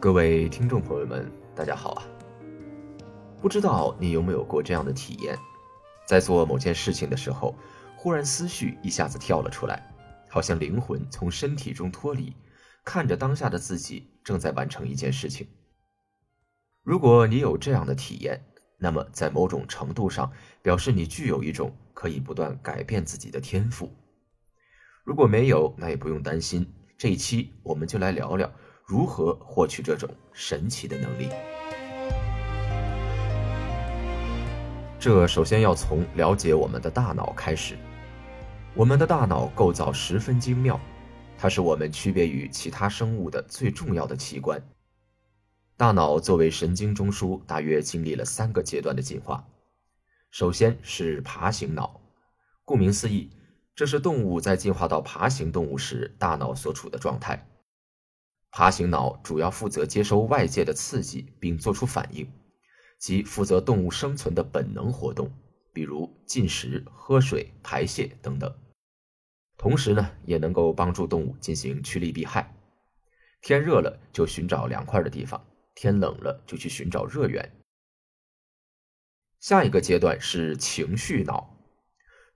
各位听众朋友们，大家好啊！不知道你有没有过这样的体验，在做某件事情的时候，忽然思绪一下子跳了出来，好像灵魂从身体中脱离，看着当下的自己正在完成一件事情。如果你有这样的体验，那么在某种程度上表示你具有一种可以不断改变自己的天赋。如果没有，那也不用担心。这一期我们就来聊聊。如何获取这种神奇的能力？这首先要从了解我们的大脑开始。我们的大脑构造十分精妙，它是我们区别于其他生物的最重要的器官。大脑作为神经中枢，大约经历了三个阶段的进化。首先是爬行脑，顾名思义，这是动物在进化到爬行动物时大脑所处的状态。爬行脑主要负责接收外界的刺激并做出反应，即负责动物生存的本能活动，比如进食、喝水、排泄等等。同时呢，也能够帮助动物进行趋利避害。天热了就寻找凉快的地方，天冷了就去寻找热源。下一个阶段是情绪脑。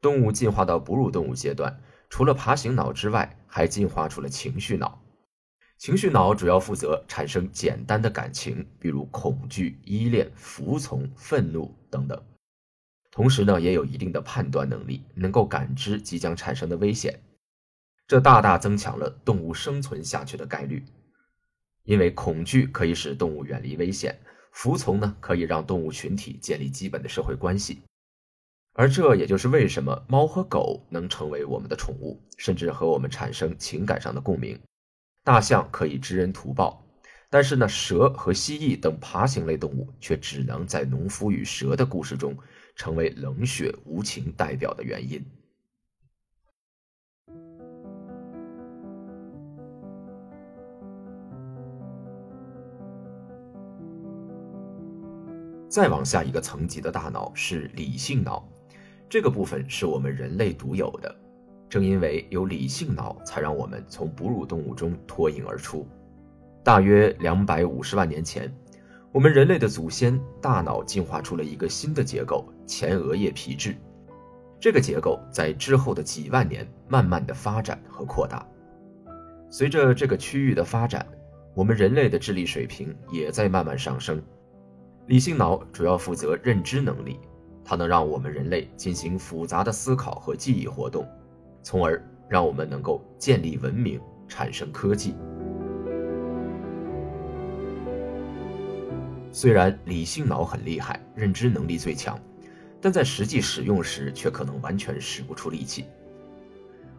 动物进化到哺乳动物阶段，除了爬行脑之外，还进化出了情绪脑。情绪脑主要负责产生简单的感情，比如恐惧、依恋、服从、愤怒等等。同时呢，也有一定的判断能力，能够感知即将产生的危险。这大大增强了动物生存下去的概率。因为恐惧可以使动物远离危险，服从呢可以让动物群体建立基本的社会关系。而这也就是为什么猫和狗能成为我们的宠物，甚至和我们产生情感上的共鸣。大象可以知恩图报，但是呢，蛇和蜥蜴等爬行类动物却只能在农夫与蛇的故事中成为冷血无情代表的原因。再往下一个层级的大脑是理性脑，这个部分是我们人类独有的。正因为有理性脑，才让我们从哺乳动物中脱颖而出。大约两百五十万年前，我们人类的祖先大脑进化出了一个新的结构——前额叶皮质。这个结构在之后的几万年慢慢的发展和扩大。随着这个区域的发展，我们人类的智力水平也在慢慢上升。理性脑主要负责认知能力，它能让我们人类进行复杂的思考和记忆活动。从而让我们能够建立文明、产生科技。虽然理性脑很厉害，认知能力最强，但在实际使用时却可能完全使不出力气。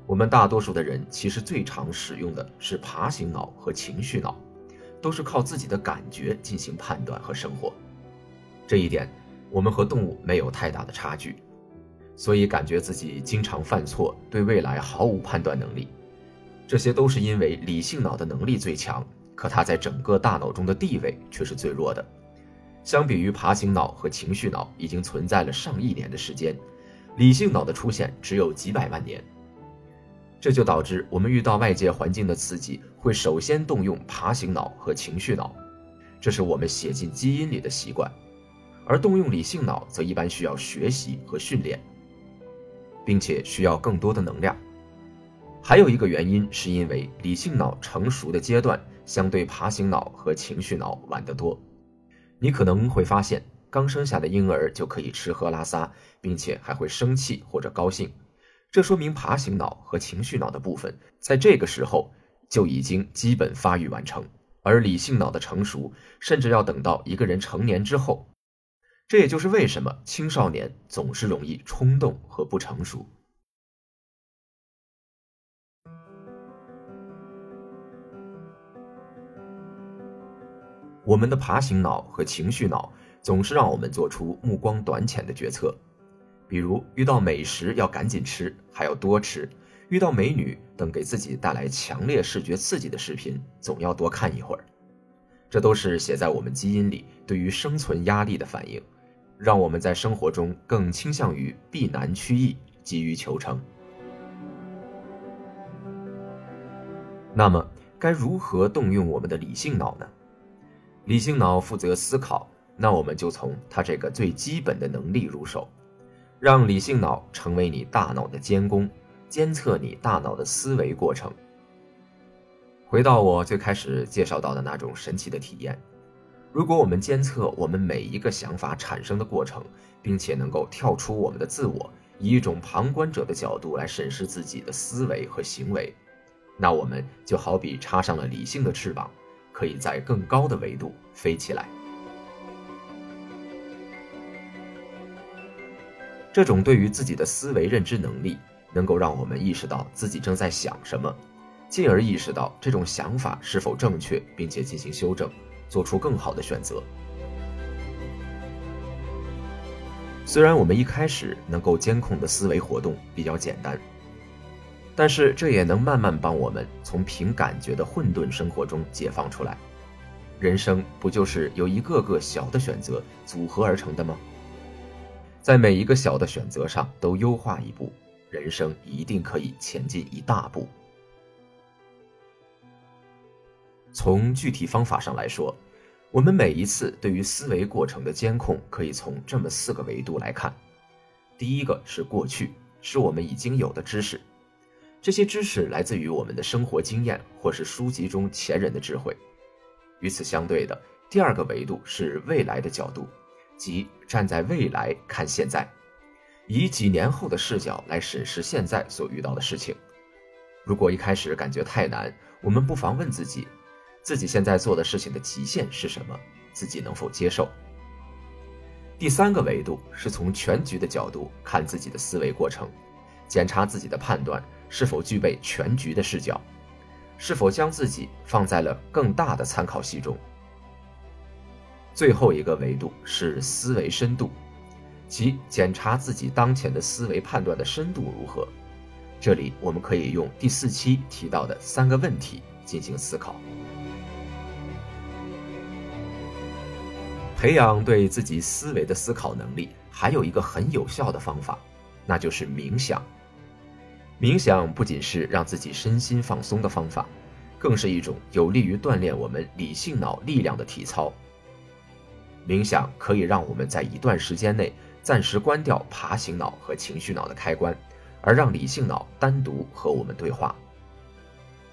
我们大多数的人其实最常使用的是爬行脑和情绪脑，都是靠自己的感觉进行判断和生活。这一点，我们和动物没有太大的差距。所以感觉自己经常犯错，对未来毫无判断能力，这些都是因为理性脑的能力最强，可它在整个大脑中的地位却是最弱的。相比于爬行脑和情绪脑已经存在了上亿年的时间，理性脑的出现只有几百万年。这就导致我们遇到外界环境的刺激，会首先动用爬行脑和情绪脑，这是我们写进基因里的习惯，而动用理性脑则一般需要学习和训练。并且需要更多的能量。还有一个原因，是因为理性脑成熟的阶段相对爬行脑和情绪脑晚得多。你可能会发现，刚生下的婴儿就可以吃喝拉撒，并且还会生气或者高兴，这说明爬行脑和情绪脑的部分在这个时候就已经基本发育完成，而理性脑的成熟甚至要等到一个人成年之后。这也就是为什么青少年总是容易冲动和不成熟。我们的爬行脑和情绪脑总是让我们做出目光短浅的决策比如遇到美食要赶紧吃还要多吃遇到美女等给自己带来强烈视觉刺激的视频总要多看一会儿这都是写在我们基因里对于生存压力的反应，让我们在生活中更倾向于避难趋易，急于求成。那么，该如何动用我们的理性脑呢？理性脑负责思考，那我们就从它这个最基本的能力入手，让理性脑成为你大脑的监工，监测你大脑的思维过程。回到我最开始介绍到的那种神奇的体验，如果我们监测我们每一个想法产生的过程，并且能够跳出我们的自我，以一种旁观者的角度来审视自己的思维和行为，那我们就好比插上了理性的翅膀。可以在更高的维度飞起来。这种对于自己的思维认知能力，能够让我们意识到自己正在想什么，进而意识到这种想法是否正确，并且进行修正，做出更好的选择。虽然我们一开始能够监控的思维活动比较简单。但是这也能慢慢帮我们从凭感觉的混沌生活中解放出来。人生不就是由一个个小的选择组合而成的吗？在每一个小的选择上都优化一步，人生一定可以前进一大步。从具体方法上来说，我们每一次对于思维过程的监控，可以从这么四个维度来看。第一个是过去，是我们已经有的知识。这些知识来自于我们的生活经验，或是书籍中前人的智慧。与此相对的，第二个维度是未来的角度，即站在未来看现在，以几年后的视角来审视现在所遇到的事情。如果一开始感觉太难，我们不妨问自己：自己现在做的事情的极限是什么？自己能否接受？第三个维度是从全局的角度看自己的思维过程，检查自己的判断。是否具备全局的视角？是否将自己放在了更大的参考系中？最后一个维度是思维深度，即检查自己当前的思维判断的深度如何。这里我们可以用第四期提到的三个问题进行思考。培养对自己思维的思考能力，还有一个很有效的方法，那就是冥想。冥想不仅是让自己身心放松的方法，更是一种有利于锻炼我们理性脑力量的体操。冥想可以让我们在一段时间内暂时关掉爬行脑和情绪脑的开关，而让理性脑单独和我们对话。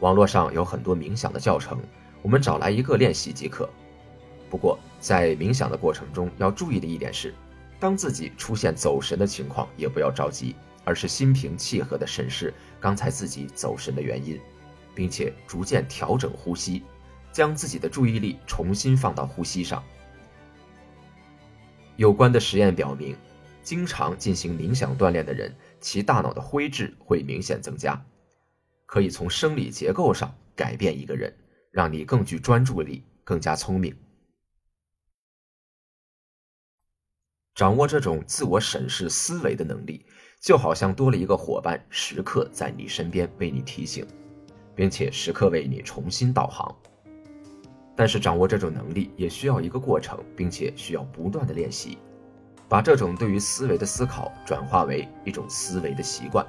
网络上有很多冥想的教程，我们找来一个练习即可。不过，在冥想的过程中要注意的一点是，当自己出现走神的情况，也不要着急。而是心平气和地审视刚才自己走神的原因，并且逐渐调整呼吸，将自己的注意力重新放到呼吸上。有关的实验表明，经常进行冥想锻炼的人，其大脑的灰质会明显增加，可以从生理结构上改变一个人，让你更具专注力，更加聪明。掌握这种自我审视思维的能力。就好像多了一个伙伴，时刻在你身边为你提醒，并且时刻为你重新导航。但是掌握这种能力也需要一个过程，并且需要不断的练习，把这种对于思维的思考转化为一种思维的习惯。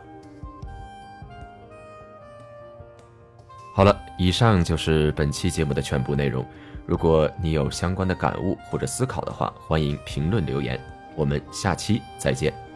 好了，以上就是本期节目的全部内容。如果你有相关的感悟或者思考的话，欢迎评论留言。我们下期再见。